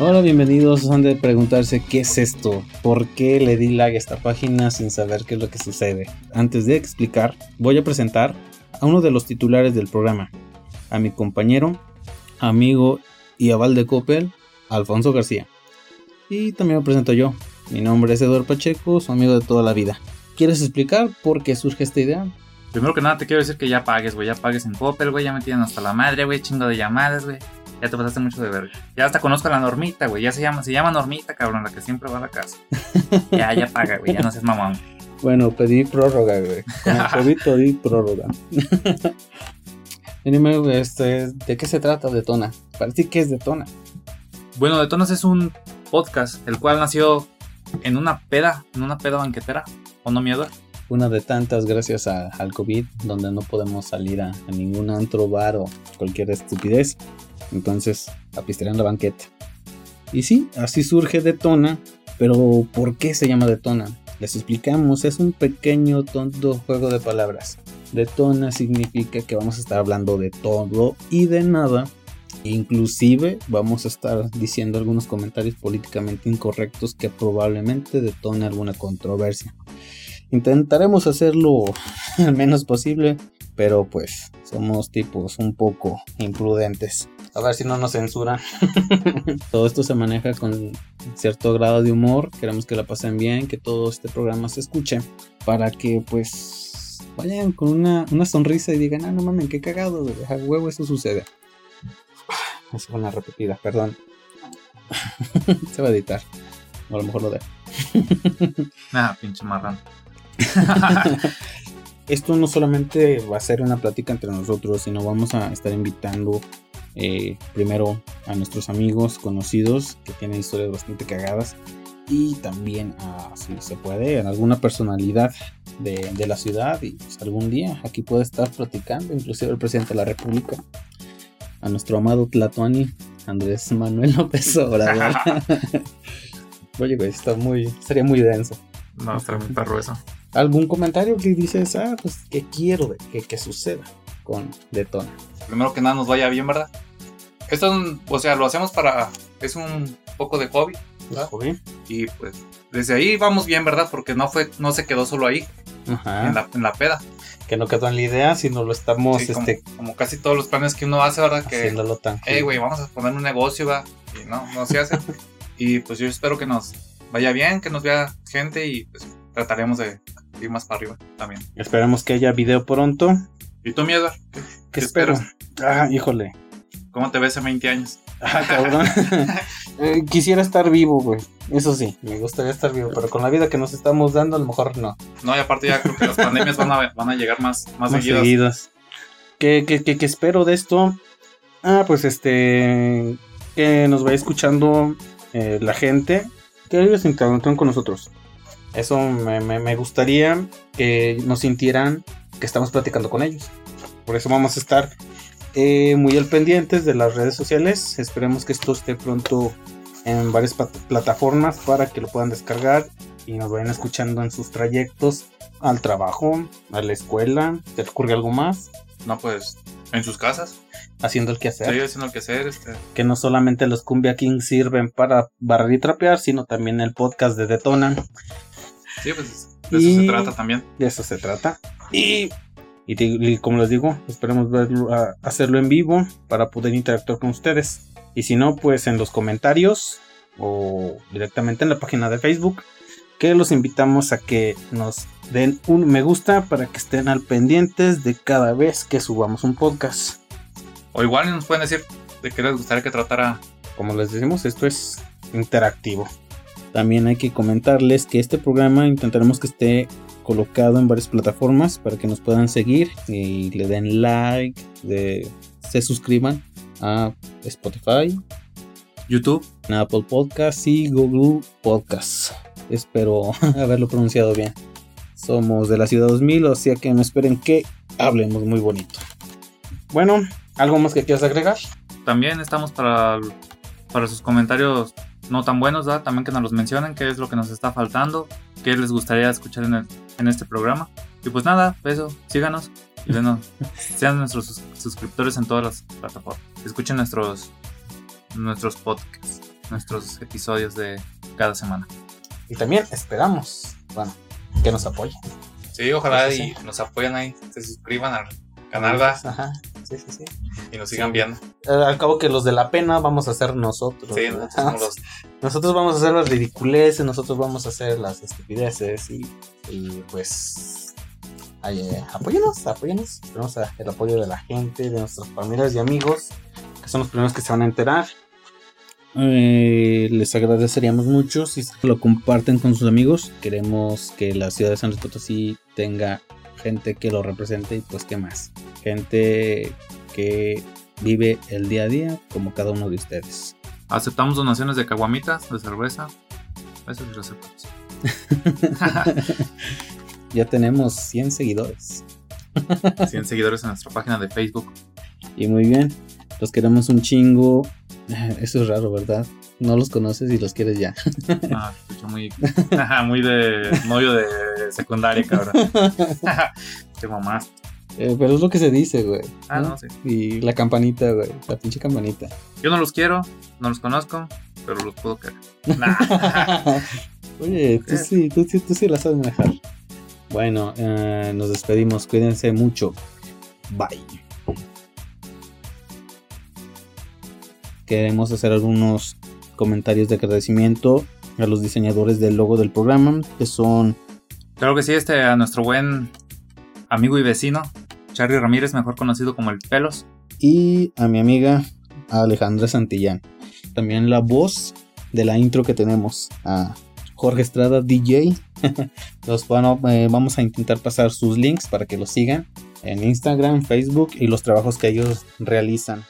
Hola, bienvenidos. Han de preguntarse qué es esto, por qué le di lag a esta página sin saber qué es lo que sucede. Antes de explicar, voy a presentar a uno de los titulares del programa, a mi compañero, amigo y aval de Coppel, Alfonso García. Y también me presento yo. Mi nombre es Eduardo Pacheco, su amigo de toda la vida. ¿Quieres explicar por qué surge esta idea? Primero que nada te quiero decir que ya pagues, güey. Ya pagues en Coppel, güey. Ya me tienen hasta la madre, güey. Chingo de llamadas, güey. Ya te pasaste mucho de verga. Ya hasta conozco a la Normita, güey. Ya se llama, se llama Normita, cabrón, la que siempre va a la casa. ya, ya paga, güey. Ya no seas mamón. Bueno, pedí prórroga, güey. pedí, pedí prórroga. Dime, este, ¿de qué se trata Detona? Para ti, ¿qué es Detona? Bueno, Detonas es un podcast, el cual nació en una peda, en una peda banquetera, ¿o no miedo? Una de tantas gracias al COVID, donde no podemos salir a, ningún antro, bar o cualquier estupidez. Entonces, a pistear en la banqueta. Y sí, así surge Detona, pero ¿por qué se llama Detona? Les explicamos, es un pequeño tonto juego de palabras. Detona significa que vamos a estar hablando de todo y de nada Inclusive vamos a estar diciendo algunos comentarios políticamente incorrectos que probablemente detone alguna controversia. Intentaremos hacerlo al menos posible, pero pues somos tipos un poco imprudentes. A ver si no nos censuran. todo esto se maneja con cierto grado de humor. Queremos que la pasen bien, que todo este programa se escuche para que pues vayan con una, sonrisa y digan, ah, no mames, qué cagado, de huevo, eso sucede. Es una repetida, perdón. Se va a editar. O a lo mejor lo dejo. ah, pinche marrón. Esto no solamente va a ser una plática entre nosotros, sino vamos a estar invitando eh, primero a nuestros amigos conocidos que tienen historias bastante cagadas y también a, si se puede, a alguna personalidad de, de la ciudad y pues, algún día aquí puede estar platicando, inclusive el presidente de la república a nuestro amado Tlatuani, Andrés Manuel López Obrador. Oye, güey, está muy, sería muy denso. No, está muy perro eso. ¿Algún comentario que dices, ah, pues, que quiero que, que suceda con Detona? Primero que nada nos vaya bien, ¿verdad? Esto, o sea, lo hacemos para, es un poco de hobby, ¿verdad? Hobby. Y pues, desde ahí vamos bien, ¿verdad? Porque no fue, no se quedó solo ahí, Ajá. En, la, en la peda que no quedó en la idea, sino lo estamos, este, como, casi todos los planes que uno hace, ¿verdad? Que, haciéndolo tan. Hey, güey, vamos a poner un negocio, va. Y no, no se hace. y pues yo espero que nos vaya bien, que nos vea gente y pues trataremos de ir más para arriba también. Esperemos que haya video pronto. ¿Y tú, miedo? ¿Qué, espero? Ah, híjole. ¿Cómo te ves en 20 años? Ah, cabrón. Eh, quisiera estar vivo, güey. Eso sí, me gustaría estar vivo, pero con la vida que nos estamos dando, a lo mejor no. No, y aparte ya creo que las pandemias van a, van a llegar más, más, seguidas. ¿Qué, espero de esto? Ah, pues este. Que nos vaya escuchando eh, la gente. Que ellos interactúen con nosotros. Eso me, me gustaría que nos sintieran que estamos platicando con ellos. Por eso vamos a estar eh, muy al pendientes de las redes sociales. Esperemos que esto esté pronto en varias plataformas para que lo puedan descargar y nos vayan escuchando en sus trayectos al trabajo, a la escuela. ¿Te ocurre algo más? No, pues en sus casas. Haciendo el quehacer. Sí, haciendo el quehacer. Este... Que no solamente los Cumbia Kings sirven para barrer y trapear, sino también el podcast de Detona. Sí, pues de eso se trata también. De eso se trata. Y y, como les digo, esperemos verlo, hacerlo en vivo para poder interactuar con ustedes. Y si no, pues en los comentarios o directamente en la página de Facebook, que los invitamos a que nos den un me gusta para que estén al pendientes de cada vez que subamos un podcast. O igual nos pueden decir de qué les gustaría que tratara. Como les decimos, esto es interactivo. También hay que comentarles que este programa intentaremos que esté colocado en varias plataformas para que nos puedan seguir y le den like, se suscriban a Spotify, YouTube, Apple Podcasts y Google Podcasts. Espero haberlo pronunciado bien. Somos de la ciudad 2000, o sea que no esperen que hablemos muy bonito. Bueno, ¿algo más que quieras agregar? También estamos para, para sus comentarios no tan buenos, ¿verdad? También que nos los mencionen, qué es lo que nos está faltando, qué les gustaría escuchar en, en este programa. Y pues nada, eso, síganos Y bueno, sean nuestros sus- suscriptores en todas las plataformas. Escuchen nuestros, nuestros podcasts, nuestros episodios de cada semana. Y también esperamos, bueno, que nos apoyen. Sí, ojalá Sí, sí, y nos apoyen ahí, se suscriban al canal ¿va? Ajá, sí, sí, sí. y nos sigan Sí. viendo. Al cabo que los de la pena vamos a hacer nosotros. Sí, ¿no? nosotros somos los Nosotros vamos a hacer las ridiculeces, nosotros vamos a hacer las estupideces y, y pues ay, eh, apóyenos, apóyenos. Tenemos el apoyo de la gente, de nuestras familias y amigos, que son los primeros que se van a enterar. Eh, les agradeceríamos mucho si lo comparten con sus amigos. Queremos que la ciudad de San Luis Potosí tenga gente que lo represente y pues qué más. Gente que vive el día a día como cada uno de ustedes. Aceptamos donaciones de caguamitas, de cerveza. Eso sí lo aceptamos. Ya tenemos 100 seguidores. 100 seguidores en nuestra página de Facebook. Y muy bien, los queremos un chingo. Eso es raro, ¿verdad? No los conoces y los quieres ya. Ah, escucho muy, muy de novio de secundaria, cabrón. Qué mamás. Eh, pero es lo que se dice, güey. Ah, ¿no? no, sí. Y la campanita, güey. La pinche campanita. Yo no los quiero, no los conozco, pero los puedo querer. Nah. Oye, tú sí, tú, sí- tú sí la sabes manejar. Bueno, eh, nos despedimos. Cuídense mucho. Bye. Queremos hacer algunos comentarios de agradecimiento a los diseñadores del logo del programa, que son Claro que sí, este a nuestro buen amigo y vecino, Charlie Ramírez, mejor conocido como el Pelos. y a mi amiga Alejandra Santillán. También la voz de la intro que tenemos a Jorge Estrada DJ. los eh, vamos a intentar pasar sus links para que los sigan en Instagram, Facebook y los trabajos que ellos realizan.